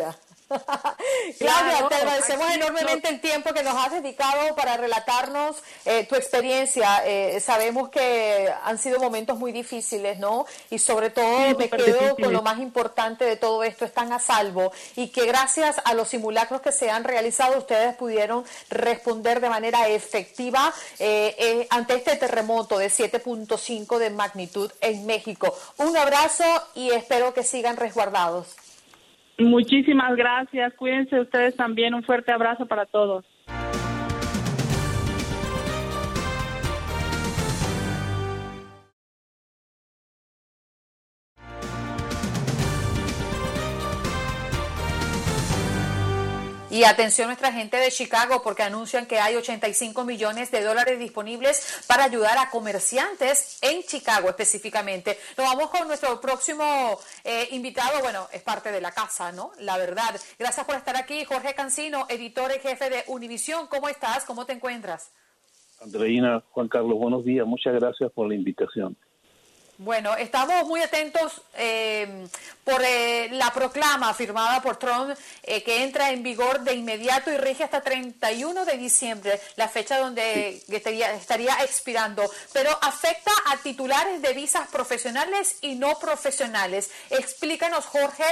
Claudia, te agradecemos enormemente el tiempo que nos has dedicado para relatarnos eh, tu experiencia. Eh, sabemos que han sido momentos muy difíciles, ¿no? Y sobre todo me quedo con lo más importante de todo esto, están a salvo y que gracias a los simulacros que se han realizado ustedes pudieron responder de manera efectiva eh, ante este terremoto de 7.5 de magnitud en México. Un abrazo y espero que sigan resguardados. Muchísimas gracias. Cuídense ustedes también. Un fuerte abrazo para todos. Y atención nuestra gente de Chicago porque anuncian que hay 85 millones de dólares disponibles para ayudar a comerciantes en Chicago específicamente. Nos vamos con nuestro próximo eh, invitado, bueno, es parte de la casa, ¿no? La verdad. Gracias por estar aquí, Jorge Cancino, editor y jefe de Univisión. ¿Cómo estás? ¿Cómo te encuentras? Andreina, Juan Carlos, buenos días. Muchas gracias por la invitación. Bueno, estamos muy atentos eh, por eh, la proclama firmada por Trump eh, que entra en vigor de inmediato y rige hasta 31 de diciembre, la fecha donde estaría, estaría, expirando, pero afecta a titulares de visas profesionales y no profesionales. Explícanos, Jorge,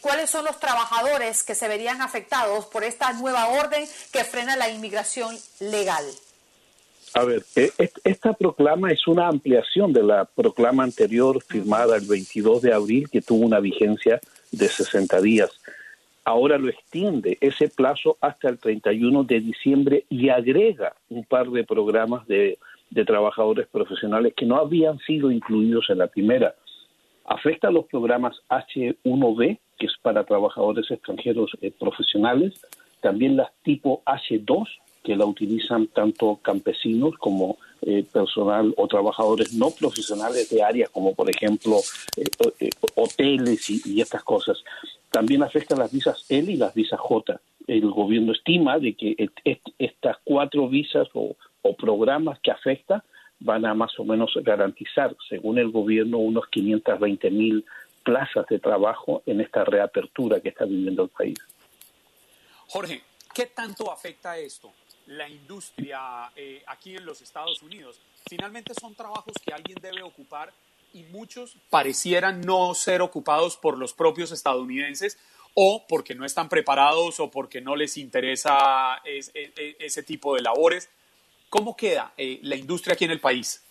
cuáles son los trabajadores que se verían afectados por esta nueva orden que frena la inmigración legal. A ver, e, esta proclama es una ampliación de la proclama anterior firmada el 22 de abril que tuvo una vigencia de 60 días. Ahora lo extiende ese plazo hasta el 31 de diciembre y agrega un par de programas de, trabajadores profesionales que no habían sido incluidos en la primera. Afecta a los programas H1B, que es para trabajadores extranjeros eh, profesionales, también las tipo H2, que la utilizan tanto campesinos como eh, personal o trabajadores no profesionales de áreas como por ejemplo eh, eh, hoteles y, estas cosas. También afectan las visas L y las visas J. el gobierno estima de que estas cuatro visas o, programas que afecta van a más o menos garantizar, según el gobierno, unos 520 mil plazas de trabajo en esta reapertura que está viviendo el país. Jorge, ¿qué tanto afecta esto la industria eh, aquí en los Estados Unidos? Finalmente son trabajos que alguien debe ocupar y muchos parecieran no ser ocupados por los propios estadounidenses o porque no están preparados o porque no les interesa ese tipo de labores. ¿Cómo queda eh, la industria aquí en el país?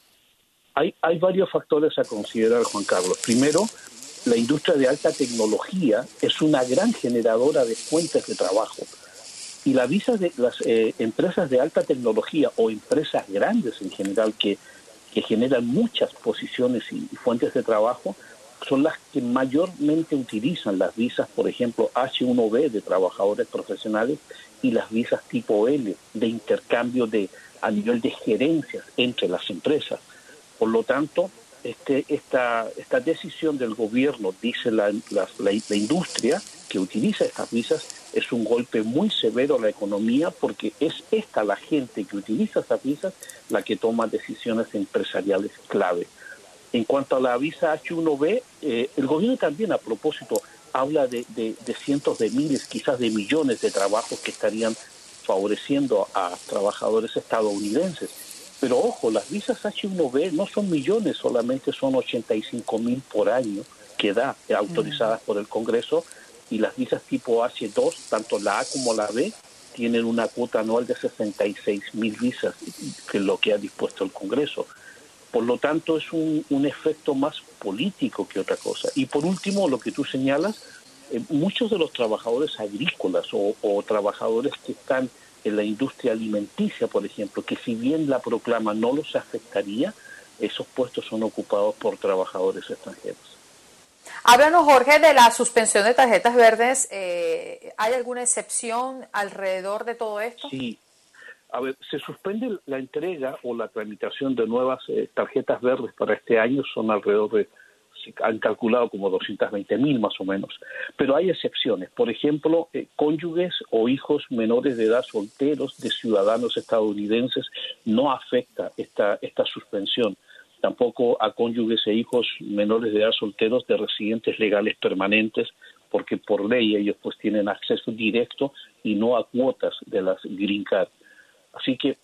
Hay, hay varios factores a considerar, Juan Carlos. Primero, la industria de alta tecnología es una gran generadora de fuentes de trabajo. Y la visa de las eh, empresas de alta tecnología o empresas grandes en general que, que generan muchas posiciones y, fuentes de trabajo son las que mayormente utilizan las visas, por ejemplo, H1B de trabajadores profesionales y las visas tipo L de intercambio de a nivel de gerencias entre las empresas. Por lo tanto, este, esta, esta decisión del gobierno, dice la, la, industria que utiliza estas visas, es un golpe muy severo a la economía porque es esta la gente que utiliza estas visas la que toma decisiones empresariales clave. En cuanto a la visa H1B, eh, el gobierno también a propósito habla de, de, de, cientos de miles, quizás de millones de trabajos que estarían favoreciendo a trabajadores estadounidenses. Pero ojo, las visas H1B no son millones, solamente son 85 mil por año que da autorizadas por el Congreso y las visas tipo H2, tanto la A como la B, tienen una cuota anual de 66 mil visas, que es lo que ha dispuesto el Congreso. Por lo tanto, es un, efecto más político que otra cosa. Y por último, lo que tú señalas, eh, muchos de los trabajadores agrícolas o trabajadores que están en la industria alimenticia, por ejemplo, que si bien la proclama no los afectaría, esos puestos son ocupados por trabajadores extranjeros. Háblanos, Jorge, de la suspensión de tarjetas verdes. Eh, ¿Hay alguna excepción alrededor de todo esto? Sí. A ver, se suspende la entrega o la tramitación de nuevas eh, tarjetas verdes para este año, son alrededor de han calculado como 220 mil más o menos. Pero hay excepciones. Por ejemplo, eh, cónyuges o hijos menores de edad solteros de ciudadanos estadounidenses no afecta esta, esta suspensión. Tampoco a cónyuges e hijos menores de edad solteros de residentes legales permanentes, porque por ley ellos pues tienen acceso directo y no a cuotas de las green card. Así que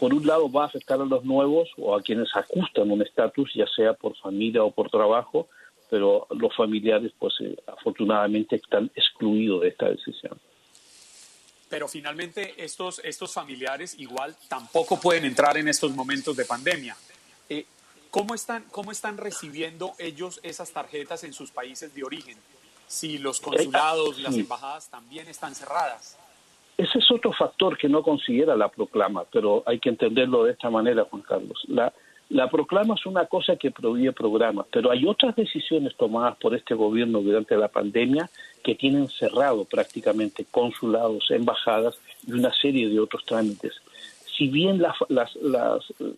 por un lado va a afectar a los nuevos o a quienes ajustan un estatus, ya sea por familia o por trabajo, pero los familiares, pues eh, afortunadamente están excluidos de esta decisión. Pero finalmente estos, estos familiares igual tampoco pueden entrar en estos momentos de pandemia. Eh, ¿cómo, están, ¿Cómo están recibiendo ellos esas tarjetas en sus países de origen? Si los consulados, las embajadas también están cerradas. Ese es otro factor que no considera la proclama, pero hay que entenderlo de esta manera, Juan Carlos. La, la proclama es una cosa que prohíbe programas, pero hay otras decisiones tomadas por este gobierno durante la pandemia que tienen cerrado prácticamente consulados, embajadas y una serie de otros trámites. Si bien las, las,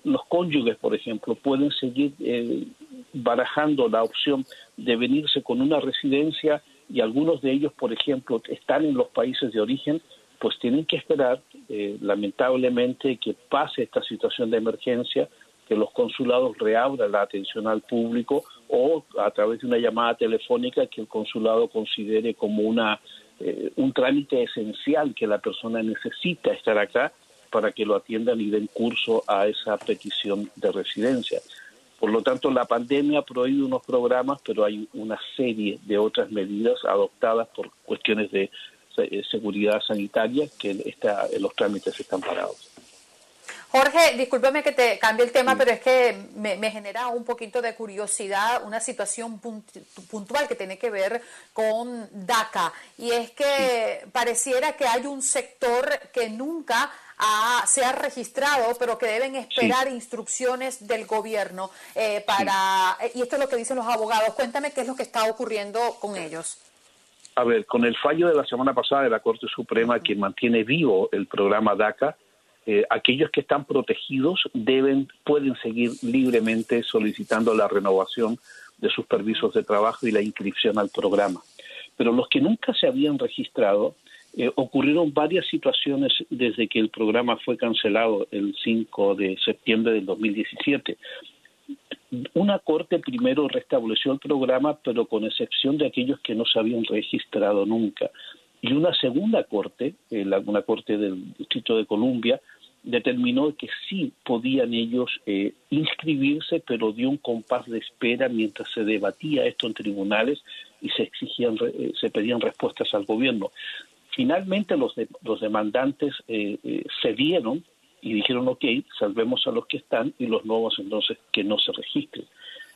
los cónyuges, por ejemplo, pueden seguir eh, barajando la opción de venirse con una residencia y algunos de ellos, por ejemplo, están en los países de origen, pues tienen que esperar, eh, lamentablemente, que pase esta situación de emergencia, que los consulados reabran la atención al público o a través de una llamada telefónica que el consulado considere como una eh, un trámite esencial que la persona necesita estar acá para que lo atiendan y den curso a esa petición de residencia. Por lo tanto, la pandemia ha prohibido unos programas, pero hay una serie de otras medidas adoptadas por cuestiones de eh, seguridad sanitaria que está, los trámites están parados. Jorge, discúlpeme que te cambie el tema, pero es que me, genera un poquito de curiosidad una situación puntual que tiene que ver con DACA. Y es que pareciera que hay un sector que nunca se ha registrado, pero que deben esperar instrucciones del gobierno eh, para... Y esto es lo que dicen los abogados. Cuéntame qué es lo que está ocurriendo con ellos. A ver, con el fallo de la semana pasada de la Corte Suprema que mantiene vivo el programa DACA, eh, aquellos que están protegidos deben pueden seguir libremente solicitando la renovación de sus permisos de trabajo y la inscripción al programa. Pero los que nunca se habían registrado eh, ocurrieron varias situaciones desde que el programa fue cancelado el 5 de septiembre del 2017. Una corte primero restableció el programa, pero con excepción de aquellos que no se habían registrado nunca. Y una segunda corte, eh, una corte del Distrito de Columbia, determinó que sí podían ellos eh, inscribirse, pero dio un compás de espera mientras se debatía esto en tribunales y se exigían, eh, se pedían respuestas al gobierno. Finalmente los, los demandantes eh, eh, cedieron y dijeron, ok, salvemos a los que están y los nuevos entonces que no se registren.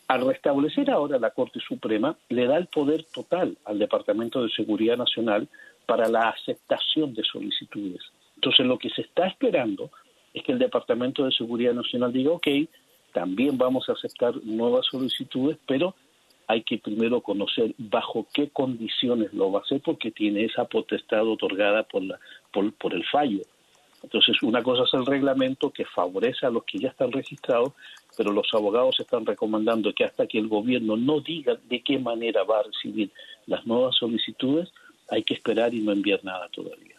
Al restablecer ahora la Corte Suprema, le da el poder total al Departamento de Seguridad Nacional para la aceptación de solicitudes. Entonces, lo que se está esperando es que el Departamento de Seguridad Nacional diga, ok, también vamos a aceptar nuevas solicitudes, pero hay que primero conocer bajo qué condiciones lo va a hacer porque tiene esa potestad otorgada por, la, por, el fallo. Entonces, una cosa es el reglamento que favorece a los que ya están registrados, pero los abogados están recomendando que hasta que el gobierno no diga de qué manera va a recibir las nuevas solicitudes, hay que esperar y no enviar nada todavía.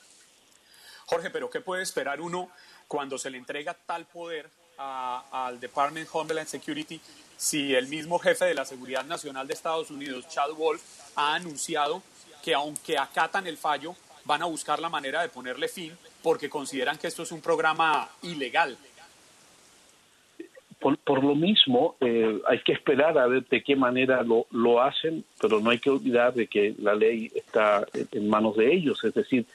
Jorge, pero ¿qué puede esperar uno cuando se le entrega tal poder al Department of Homeland Security si el mismo jefe de la Seguridad Nacional de Estados Unidos, Chad Wolf, ha anunciado que aunque acatan el fallo, van a buscar la manera de ponerle fin porque consideran que esto es un programa ilegal. Por, lo mismo, eh, hay que esperar a ver de qué manera lo, lo hacen, pero no hay que olvidar de que la ley está en manos de ellos, es decir,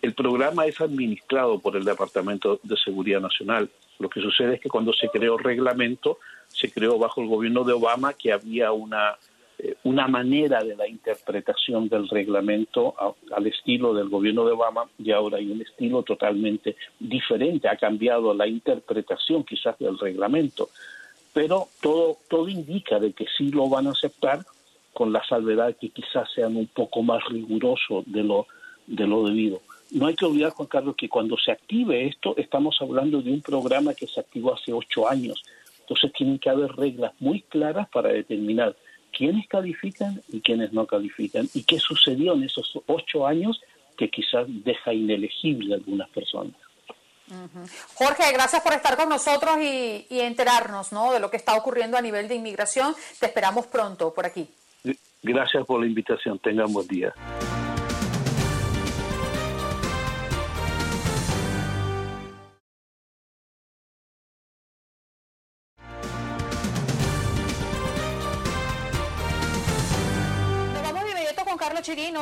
el programa es administrado por el Departamento de Seguridad Nacional. Lo que sucede es que cuando se creó reglamento, se creó bajo el gobierno de Obama que había una, eh, una manera de la interpretación del reglamento al estilo del gobierno de Obama y ahora hay un estilo totalmente diferente. Ha cambiado la interpretación quizás del reglamento, pero todo, todo indica de que sí lo van a aceptar con la salvedad que quizás sean un poco más rigurosos de lo, de lo debido no hay que olvidar, Juan Carlos, que cuando se active esto, estamos hablando de un programa que se activó hace ocho años. Entonces tienen que haber reglas muy claras para determinar quiénes califican y quiénes no califican y qué sucedió en esos ocho años que quizás deja inelegible a algunas personas. Jorge, gracias por estar con nosotros y, y, enterarnos ¿no? de lo que está ocurriendo a nivel de inmigración. Te esperamos pronto por aquí. Gracias por la invitación. Tengan buen día.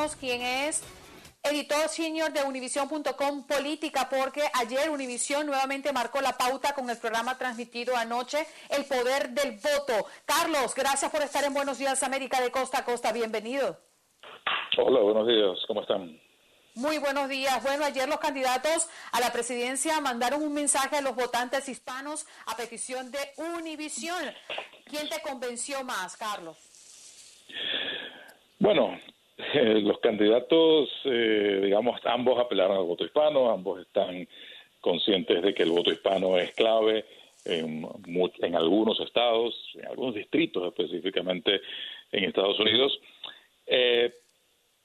Chirinos, quien es editor senior de univision.com Política, porque ayer Univision nuevamente marcó la pauta con el programa transmitido anoche, El Poder del Voto. Carlos, gracias por estar en Buenos Días América de Costa a Costa. Bienvenido. Hola, buenos días. ¿Cómo están? Muy buenos días. Bueno, ayer los candidatos a la presidencia mandaron un mensaje a los votantes hispanos a petición de Univision. ¿Quién te convenció más, Carlos? Bueno, los candidatos, eh, digamos, ambos apelaron al voto hispano, ambos están conscientes de que el voto hispano es clave en, en algunos estados, en algunos distritos específicamente en Estados Unidos. Eh,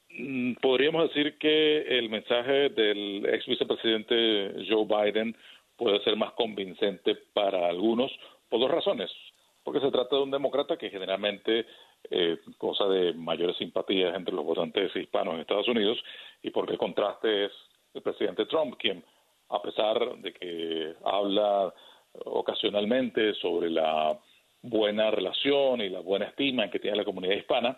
mm, podríamos decir que el mensaje del ex vicepresidente Joe Biden puede ser más convincente para algunos por dos razones. Porque se trata de un demócrata que generalmente eh, cosa de mayores simpatías entre los votantes hispanos en Estados Unidos y porque el contraste es el presidente Trump, quien a pesar de que habla ocasionalmente sobre la buena relación y la buena estima que tiene la comunidad hispana,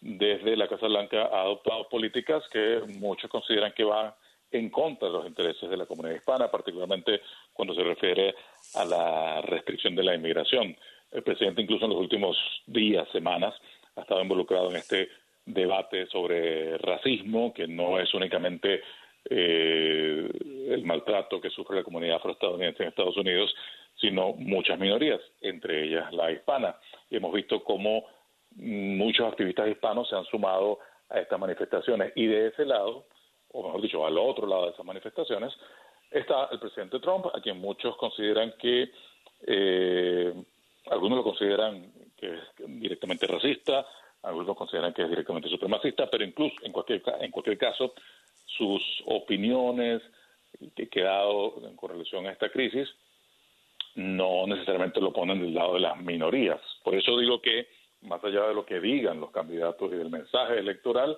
desde la Casa Blanca ha adoptado políticas que muchos consideran que van en contra de los intereses de la comunidad hispana, particularmente cuando se refiere a la restricción de la inmigración. El presidente incluso en los últimos días, semanas, ha estado involucrado en este debate sobre racismo, que no es únicamente eh, el maltrato que sufre la comunidad afroestadounidense en Estados Unidos, sino muchas minorías, entre ellas la hispana. Y hemos visto cómo muchos activistas hispanos se han sumado a estas manifestaciones. Y de ese lado, o mejor dicho, al otro lado de esas manifestaciones, está el presidente Trump, a quien muchos consideran que eh, algunos lo consideran que es directamente racista, algunos consideran que es directamente supremacista, pero incluso en cualquier, en cualquier caso sus opiniones que ha dado con relación a esta crisis no necesariamente lo ponen del lado de las minorías. Por eso digo que, más allá de lo que digan los candidatos y del mensaje electoral,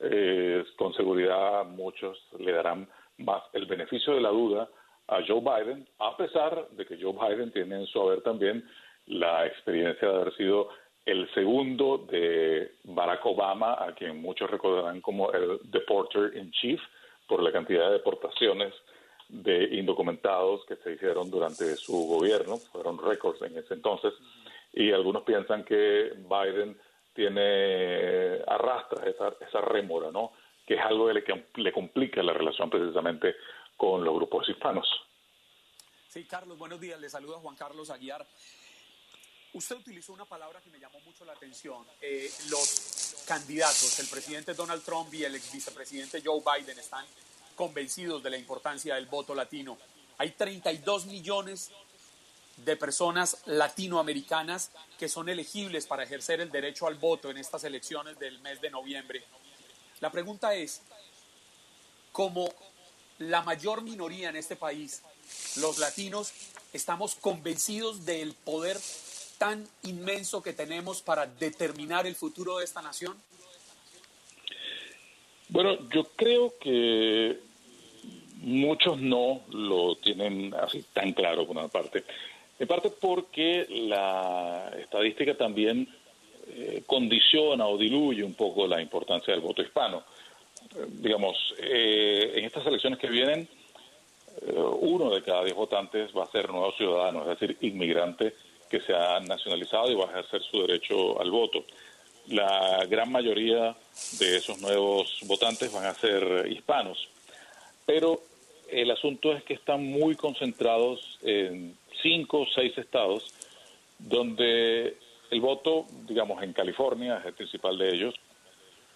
eh, con seguridad muchos le darán más el beneficio de la duda a Joe Biden, a pesar de que Joe Biden tiene en su haber también la experiencia de haber sido el segundo de Barack Obama, a quien muchos recordarán como el deporter in chief por la cantidad de deportaciones de indocumentados que se hicieron durante su gobierno, fueron récords en ese entonces, y algunos piensan que Biden tiene arrastra esa, esa rémora, ¿no? Que es algo que le, complica la relación precisamente con los grupos hispanos. Sí, Carlos, buenos días. Le saluda Juan Carlos Aguiar. Usted utilizó una palabra que me llamó mucho la atención. Eh, los candidatos, el presidente Donald Trump y el ex vicepresidente Joe Biden, están convencidos de la importancia del voto latino. Hay 32 millones de personas latinoamericanas que son elegibles para ejercer el derecho al voto en estas elecciones del mes de noviembre. La pregunta es, como la mayor minoría en este país, los latinos, estamos convencidos del poder tan inmenso que tenemos para determinar el futuro de esta nación? Bueno, yo creo que muchos no lo tienen así tan claro por una parte. En parte porque la estadística también eh, condiciona o diluye un poco la importancia del voto hispano. Eh, digamos, eh, en estas elecciones que vienen, uno de cada diez votantes va a ser nuevo ciudadano, es decir, inmigrante que se ha nacionalizado y va a ejercer su derecho al voto. La gran mayoría de esos nuevos votantes van a ser hispanos, pero el asunto es que están muy concentrados en cinco o seis estados donde el voto, digamos, en California es el principal de ellos,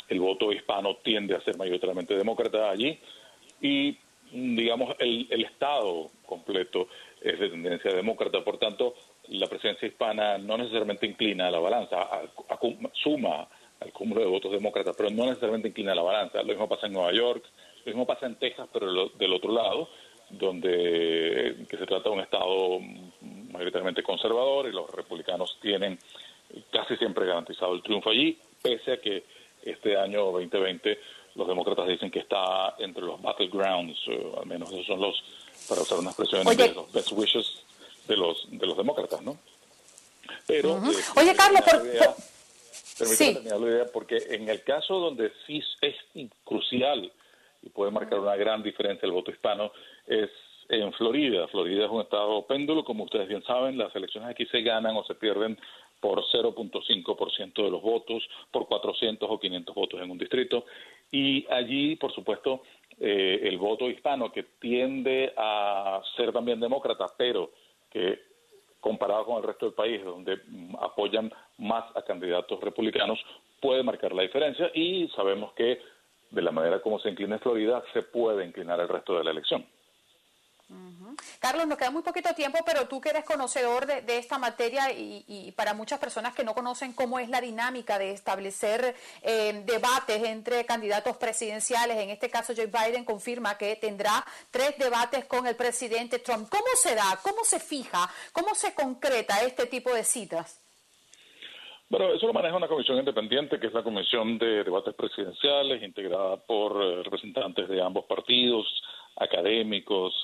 el voto hispano tiende a ser mayoritariamente demócrata allí y, digamos, el, el estado completo es de tendencia demócrata. Por tanto, la presencia hispana no necesariamente inclina a la balanza, suma al cúmulo de votos demócratas, pero no necesariamente inclina a la balanza. Lo mismo pasa en Nueva York, lo mismo pasa en Texas, pero del otro lado, donde que se trata de un estado mayoritariamente conservador y los republicanos tienen casi siempre garantizado el triunfo allí, pese a que este año 2020 los demócratas dicen que está entre los battlegrounds, al menos esos son los, para usar una expresión de los best wishes de los de los demócratas, ¿no? Pero eh, Oye, Carlos, por, Permítame terminar la idea, porque en el caso donde sí es crucial y puede marcar una gran diferencia el voto hispano, es en Florida. Florida es un estado péndulo, como ustedes bien saben, las elecciones aquí se ganan o se pierden por 0.5% de los votos, por 400 o 500 votos en un distrito. Y allí, por supuesto, eh, el voto hispano, que tiende a ser también demócrata, pero que comparado con el resto del país, donde apoyan más a candidatos republicanos, puede marcar la diferencia y sabemos que de la manera como se inclina Florida, se puede inclinar el resto de la elección. Carlos, nos queda muy poquito tiempo, pero tú que eres conocedor de, esta materia y, para muchas personas que no conocen cómo es la dinámica de establecer eh, debates entre candidatos presidenciales, en este caso Joe Biden confirma que tendrá tres debates con el presidente Trump. ¿Cómo se da? ¿Cómo se fija? ¿Cómo se concreta este tipo de citas? Bueno, eso lo maneja una comisión independiente, que es la Comisión de Debates Presidenciales, integrada por eh, representantes de ambos partidos, académicos,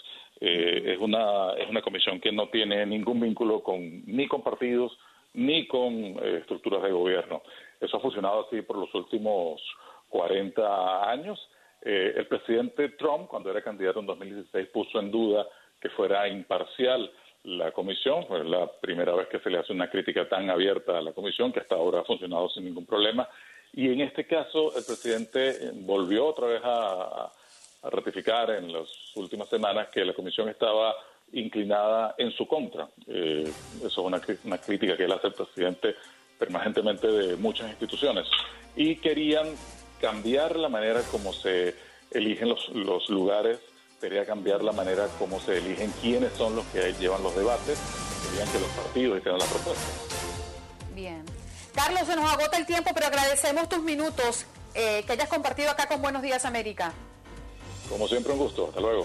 eh, es, una, es una comisión que no tiene ningún vínculo con, ni con partidos ni con eh, estructuras de gobierno. Eso ha funcionado así por los últimos 40 años. Eh, el presidente Trump, cuando era candidato en 2016, puso en duda que fuera imparcial la comisión. Fue la primera vez que se le hace una crítica tan abierta a la comisión, que hasta ahora ha funcionado sin ningún problema. Y en este caso, el presidente volvió otra vez a, a ratificar en las últimas semanas que la comisión estaba inclinada en su contra. Eh, eso es una, una, crítica que él hace al presidente permanentemente de muchas instituciones. Y querían cambiar la manera como se eligen los, lugares, quería cambiar la manera como se eligen quiénes son los que llevan los debates, querían que los partidos hicieran la propuesta. Bien. Carlos, se nos agota el tiempo, pero agradecemos tus minutos eh, que hayas compartido acá con Buenos Días América. Como siempre, un gusto. Hasta luego.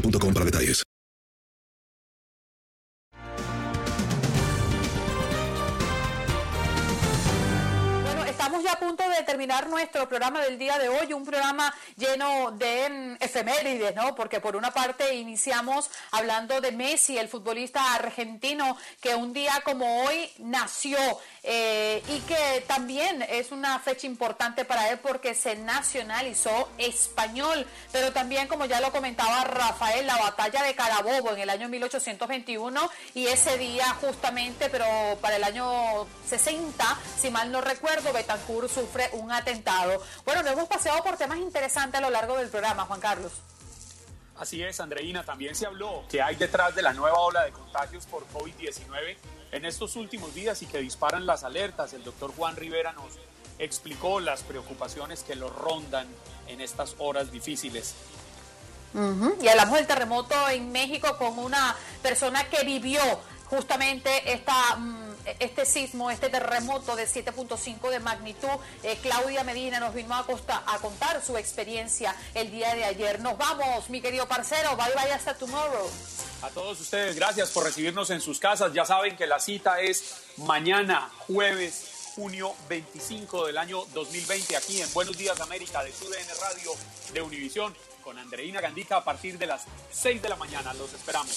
boostmobile.com para detalles. Bueno, estamos ya a punto de terminar nuestro programa del día de hoy, un programa lleno de efemérides, ¿no? Porque por una parte iniciamos hablando de Messi, el futbolista argentino que un día como hoy nació eh, y que también es una fecha importante para él porque se nacionalizó español, pero también como ya lo comentaba Rafael, la batalla de Carabobo en el año 1821 y ese día justamente, pero para el año 60, si mal no recuerdo, Betancourt sufre un atentado. Bueno, nos hemos paseado por temas interesantes a lo largo del programa, Juan Carlos. Así es, Andreina, también se habló que hay detrás de la nueva ola de contagios por COVID-19 en estos últimos días y que disparan las alertas. El doctor Juan Rivera nos explicó las preocupaciones que lo rondan en estas horas difíciles. Ujú, Y hablamos del terremoto en México con una persona que vivió justamente esta, mm, este sismo, este terremoto de 7.5 de magnitud. Eh, Claudia Medina nos vino a, costa- a contar su experiencia el día de ayer. Nos vamos, mi querido parcero. Bye bye hasta tomorrow. A todos ustedes, gracias por recibirnos en sus casas. Ya saben que la cita es mañana, jueves, junio 25 del año 2020, aquí en Buenos Días América de CUDN Radio de Univisión, con Andreina Gandica a partir de las 6 de la mañana. Los esperamos.